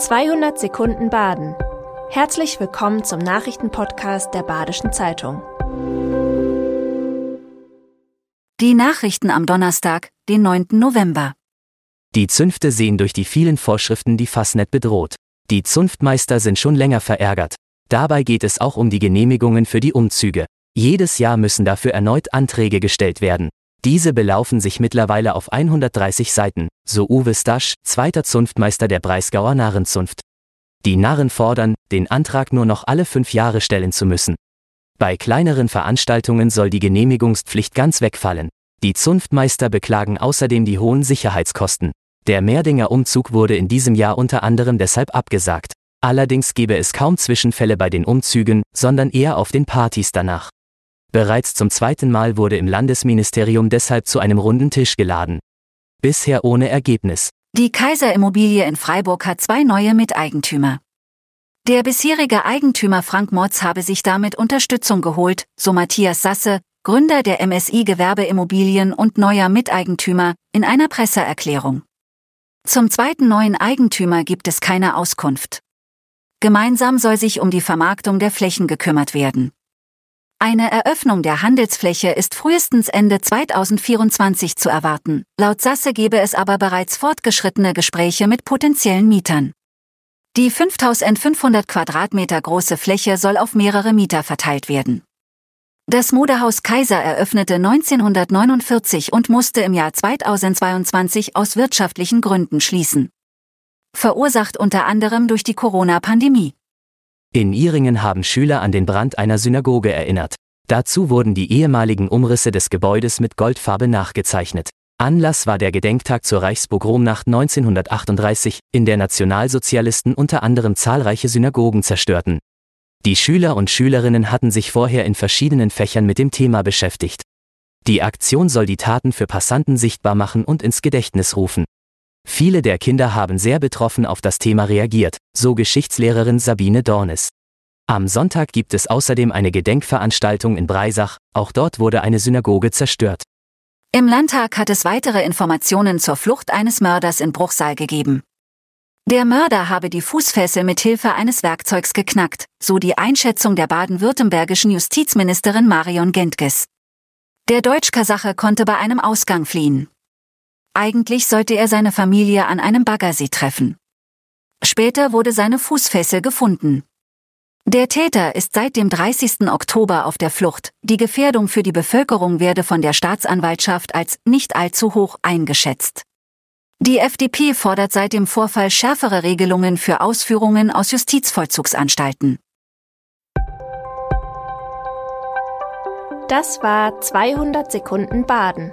200 Sekunden Baden. Herzlich willkommen zum Nachrichtenpodcast der Badischen Zeitung. Die Nachrichten am Donnerstag, den 9. November. Die Zünfte sehen durch die vielen Vorschriften die Fassnet bedroht. Die Zunftmeister sind schon länger verärgert. Dabei geht es auch um die Genehmigungen für die Umzüge. Jedes Jahr müssen dafür erneut Anträge gestellt werden. Diese belaufen sich mittlerweile auf 130 Seiten, so Uwe Stasch, zweiter Zunftmeister der Breisgauer Narrenzunft. Die Narren fordern, den Antrag nur noch alle fünf Jahre stellen zu müssen. Bei kleineren Veranstaltungen soll die Genehmigungspflicht ganz wegfallen. Die Zunftmeister beklagen außerdem die hohen Sicherheitskosten. Der Merdinger Umzug wurde in diesem Jahr unter anderem deshalb abgesagt. Allerdings gebe es kaum Zwischenfälle bei den Umzügen, sondern eher auf den Partys danach. Bereits zum zweiten Mal wurde im Landesministerium deshalb zu einem runden Tisch geladen. Bisher ohne Ergebnis. Die Kaiser Immobilie in Freiburg hat zwei neue Miteigentümer. Der bisherige Eigentümer Frank Motz habe sich damit Unterstützung geholt, so Matthias Sasse, Gründer der MSI Gewerbeimmobilien und neuer Miteigentümer, in einer Presseerklärung. Zum zweiten neuen Eigentümer gibt es keine Auskunft. Gemeinsam soll sich um die Vermarktung der Flächen gekümmert werden. Eine Eröffnung der Handelsfläche ist frühestens Ende 2024 zu erwarten. Laut Sasse gebe es aber bereits fortgeschrittene Gespräche mit potenziellen Mietern. Die 5500 Quadratmeter große Fläche soll auf mehrere Mieter verteilt werden. Das Modehaus Kaiser eröffnete 1949 und musste im Jahr 2022 aus wirtschaftlichen Gründen schließen. Verursacht unter anderem durch die Corona-Pandemie. In Iringen haben Schüler an den Brand einer Synagoge erinnert. Dazu wurden die ehemaligen Umrisse des Gebäudes mit Goldfarbe nachgezeichnet. Anlass war der Gedenktag zur Reichspogromnacht 1938, in der Nationalsozialisten unter anderem zahlreiche Synagogen zerstörten. Die Schüler und Schülerinnen hatten sich vorher in verschiedenen Fächern mit dem Thema beschäftigt. Die Aktion soll die Taten für Passanten sichtbar machen und ins Gedächtnis rufen. Viele der Kinder haben sehr betroffen auf das Thema reagiert, so Geschichtslehrerin Sabine Dornes. Am Sonntag gibt es außerdem eine Gedenkveranstaltung in Breisach, auch dort wurde eine Synagoge zerstört. Im Landtag hat es weitere Informationen zur Flucht eines Mörders in Bruchsal gegeben. Der Mörder habe die Fußfessel mit Hilfe eines Werkzeugs geknackt, so die Einschätzung der baden-württembergischen Justizministerin Marion Gentges. Der Deutsch-Kasache konnte bei einem Ausgang fliehen. Eigentlich sollte er seine Familie an einem Baggersee treffen. Später wurde seine Fußfessel gefunden. Der Täter ist seit dem 30. Oktober auf der Flucht. Die Gefährdung für die Bevölkerung werde von der Staatsanwaltschaft als nicht allzu hoch eingeschätzt. Die FDP fordert seit dem Vorfall schärfere Regelungen für Ausführungen aus Justizvollzugsanstalten. Das war 200 Sekunden Baden.